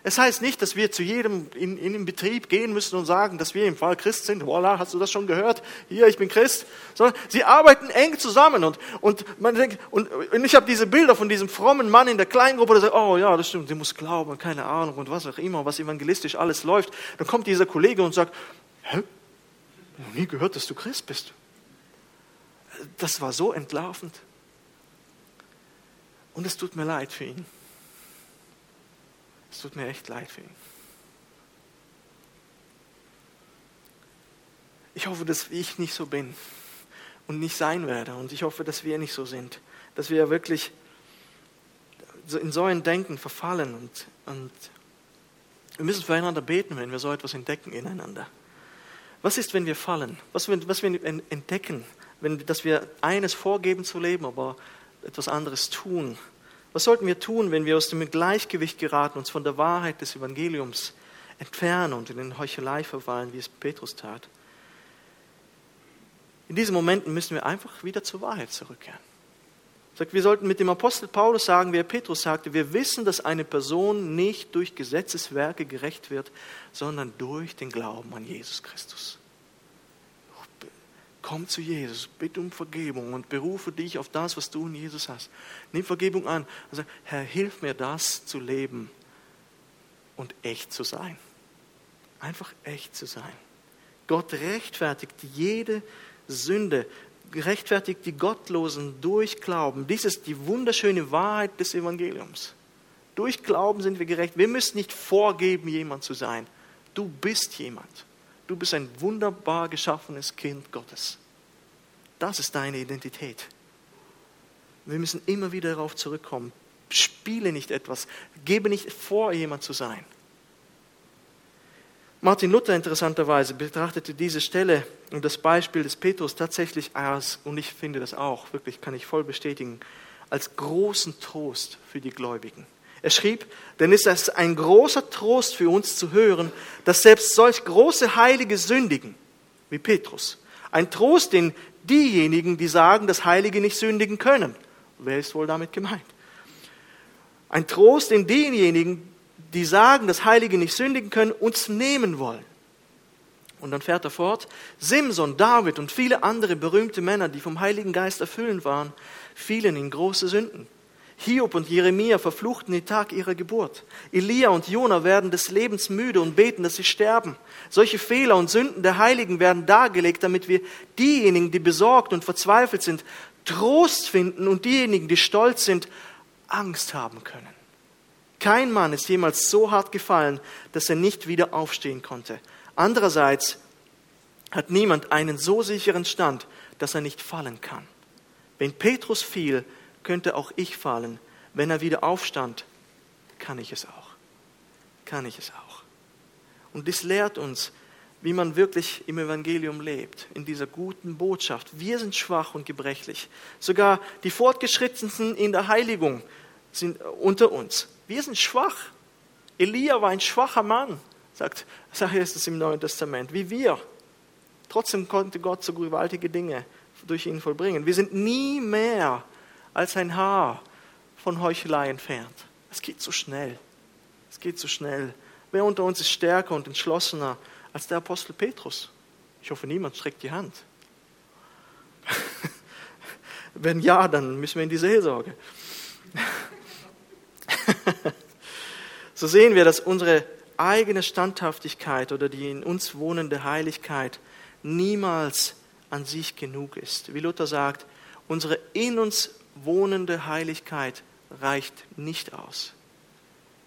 Es heißt nicht, dass wir zu jedem in, in den Betrieb gehen müssen und sagen, dass wir im Fall Christ sind. Voila, hast du das schon gehört? Hier, ich bin Christ. Sondern sie arbeiten eng zusammen und, und man denkt, und, und ich habe diese Bilder von diesem frommen Mann in der Kleingruppe, der sagt, oh ja, das stimmt, sie muss glauben, keine Ahnung und was auch immer, was evangelistisch alles läuft. Dann kommt dieser Kollege und sagt, hä? Ich habe nie gehört, dass du Christ bist. Das war so entlarvend. Und es tut mir leid für ihn. Es tut mir echt leid für ihn. Ich hoffe, dass ich nicht so bin und nicht sein werde. Und ich hoffe, dass wir nicht so sind. Dass wir wirklich in so ein Denken verfallen. Und, und wir müssen füreinander beten, wenn wir so etwas entdecken ineinander. Was ist, wenn wir fallen? Was, was wir entdecken, wenn, dass wir eines vorgeben zu leben, aber etwas anderes tun? Was sollten wir tun, wenn wir aus dem Gleichgewicht geraten, uns von der Wahrheit des Evangeliums entfernen und in den Heuchelei verfallen, wie es Petrus tat? In diesen Momenten müssen wir einfach wieder zur Wahrheit zurückkehren. Wir sollten mit dem Apostel Paulus sagen, wie er Petrus sagte, wir wissen, dass eine Person nicht durch Gesetzeswerke gerecht wird, sondern durch den Glauben an Jesus Christus. Komm zu Jesus, bitte um Vergebung und berufe dich auf das, was du in Jesus hast. Nimm Vergebung an und sag, Herr, hilf mir das zu leben und echt zu sein. Einfach echt zu sein. Gott rechtfertigt jede Sünde, rechtfertigt die Gottlosen durch Glauben. Dies ist die wunderschöne Wahrheit des Evangeliums. Durch Glauben sind wir gerecht. Wir müssen nicht vorgeben, jemand zu sein. Du bist jemand. Du bist ein wunderbar geschaffenes Kind Gottes. Das ist deine Identität. Wir müssen immer wieder darauf zurückkommen. Spiele nicht etwas, gebe nicht vor, jemand zu sein. Martin Luther interessanterweise betrachtete diese Stelle und das Beispiel des Petrus tatsächlich als, und ich finde das auch, wirklich kann ich voll bestätigen, als großen Trost für die Gläubigen. Er schrieb, denn es ist ein großer Trost für uns zu hören, dass selbst solch große Heilige sündigen, wie Petrus. Ein Trost, den diejenigen, die sagen, dass Heilige nicht sündigen können. Wer ist wohl damit gemeint? Ein Trost, den diejenigen, die sagen, dass Heilige nicht sündigen können, uns nehmen wollen. Und dann fährt er fort, Simson, David und viele andere berühmte Männer, die vom Heiligen Geist erfüllt waren, fielen in große Sünden. Hiob und Jeremia verfluchten den Tag ihrer Geburt. Elia und Jona werden des Lebens müde und beten, dass sie sterben. Solche Fehler und Sünden der Heiligen werden dargelegt, damit wir diejenigen, die besorgt und verzweifelt sind, Trost finden und diejenigen, die stolz sind, Angst haben können. Kein Mann ist jemals so hart gefallen, dass er nicht wieder aufstehen konnte. Andererseits hat niemand einen so sicheren Stand, dass er nicht fallen kann. Wenn Petrus fiel, könnte auch ich fallen. Wenn er wieder aufstand, kann ich es auch. Kann ich es auch. Und dies lehrt uns, wie man wirklich im Evangelium lebt, in dieser guten Botschaft. Wir sind schwach und gebrechlich. Sogar die Fortgeschrittensten in der Heiligung sind unter uns. Wir sind schwach. Elia war ein schwacher Mann, sagt, sagt es im Neuen Testament, wie wir. Trotzdem konnte Gott so gewaltige Dinge durch ihn vollbringen. Wir sind nie mehr als ein Haar von Heuchelei entfernt. Es geht so schnell. Es geht so schnell. Wer unter uns ist stärker und entschlossener als der Apostel Petrus? Ich hoffe, niemand streckt die Hand. Wenn ja, dann müssen wir in die Seelsorge. so sehen wir, dass unsere eigene Standhaftigkeit oder die in uns wohnende Heiligkeit niemals an sich genug ist. Wie Luther sagt, unsere in uns wohnende Heiligkeit reicht nicht aus.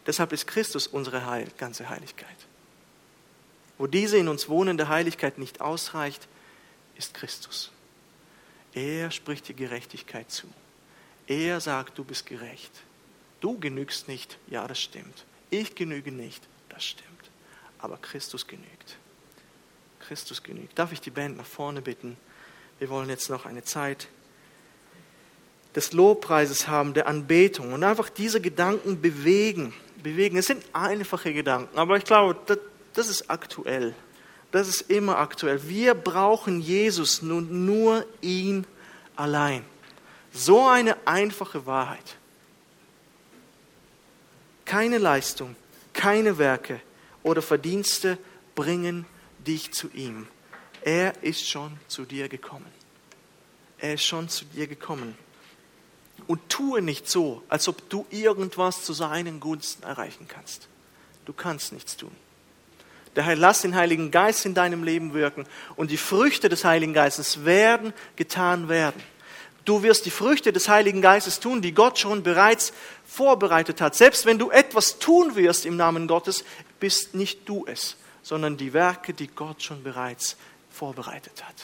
Deshalb ist Christus unsere Heil, ganze Heiligkeit. Wo diese in uns wohnende Heiligkeit nicht ausreicht, ist Christus. Er spricht die Gerechtigkeit zu. Er sagt, du bist gerecht. Du genügst nicht, ja, das stimmt. Ich genüge nicht, das stimmt. Aber Christus genügt. Christus genügt. Darf ich die Band nach vorne bitten? Wir wollen jetzt noch eine Zeit des Lobpreises haben, der Anbetung und einfach diese Gedanken bewegen. bewegen. Es sind einfache Gedanken, aber ich glaube, das, das ist aktuell. Das ist immer aktuell. Wir brauchen Jesus nun nur ihn allein. So eine einfache Wahrheit. Keine Leistung, Keine Werke oder Verdienste bringen dich zu ihm. Er ist schon zu dir gekommen. Er ist schon zu dir gekommen. Und tue nicht so, als ob du irgendwas zu seinen Gunsten erreichen kannst. Du kannst nichts tun. Daher lass den Heiligen Geist in deinem Leben wirken und die Früchte des Heiligen Geistes werden getan werden. Du wirst die Früchte des Heiligen Geistes tun, die Gott schon bereits vorbereitet hat. Selbst wenn du etwas tun wirst im Namen Gottes, bist nicht du es, sondern die Werke, die Gott schon bereits vorbereitet hat.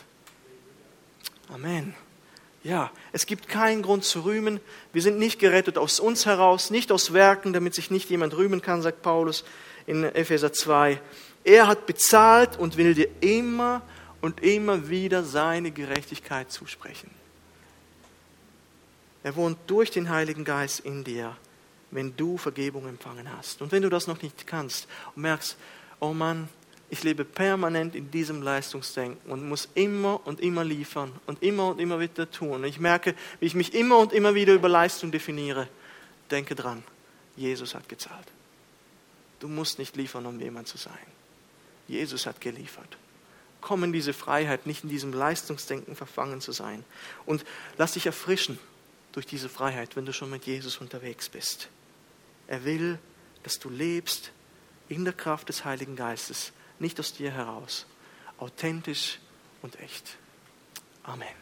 Amen. Ja, es gibt keinen Grund zu rühmen. Wir sind nicht gerettet aus uns heraus, nicht aus Werken, damit sich nicht jemand rühmen kann, sagt Paulus in Epheser 2. Er hat bezahlt und will dir immer und immer wieder seine Gerechtigkeit zusprechen. Er wohnt durch den Heiligen Geist in dir, wenn du Vergebung empfangen hast. Und wenn du das noch nicht kannst und merkst, oh Mann, ich lebe permanent in diesem Leistungsdenken und muss immer und immer liefern und immer und immer wieder tun. Und ich merke, wie ich mich immer und immer wieder über Leistung definiere. Denke dran, Jesus hat gezahlt. Du musst nicht liefern, um jemand zu sein. Jesus hat geliefert. Komm in diese Freiheit, nicht in diesem Leistungsdenken verfangen zu sein. Und lass dich erfrischen durch diese Freiheit, wenn du schon mit Jesus unterwegs bist. Er will, dass du lebst in der Kraft des Heiligen Geistes nicht aus dir heraus. Authentisch und echt. Amen.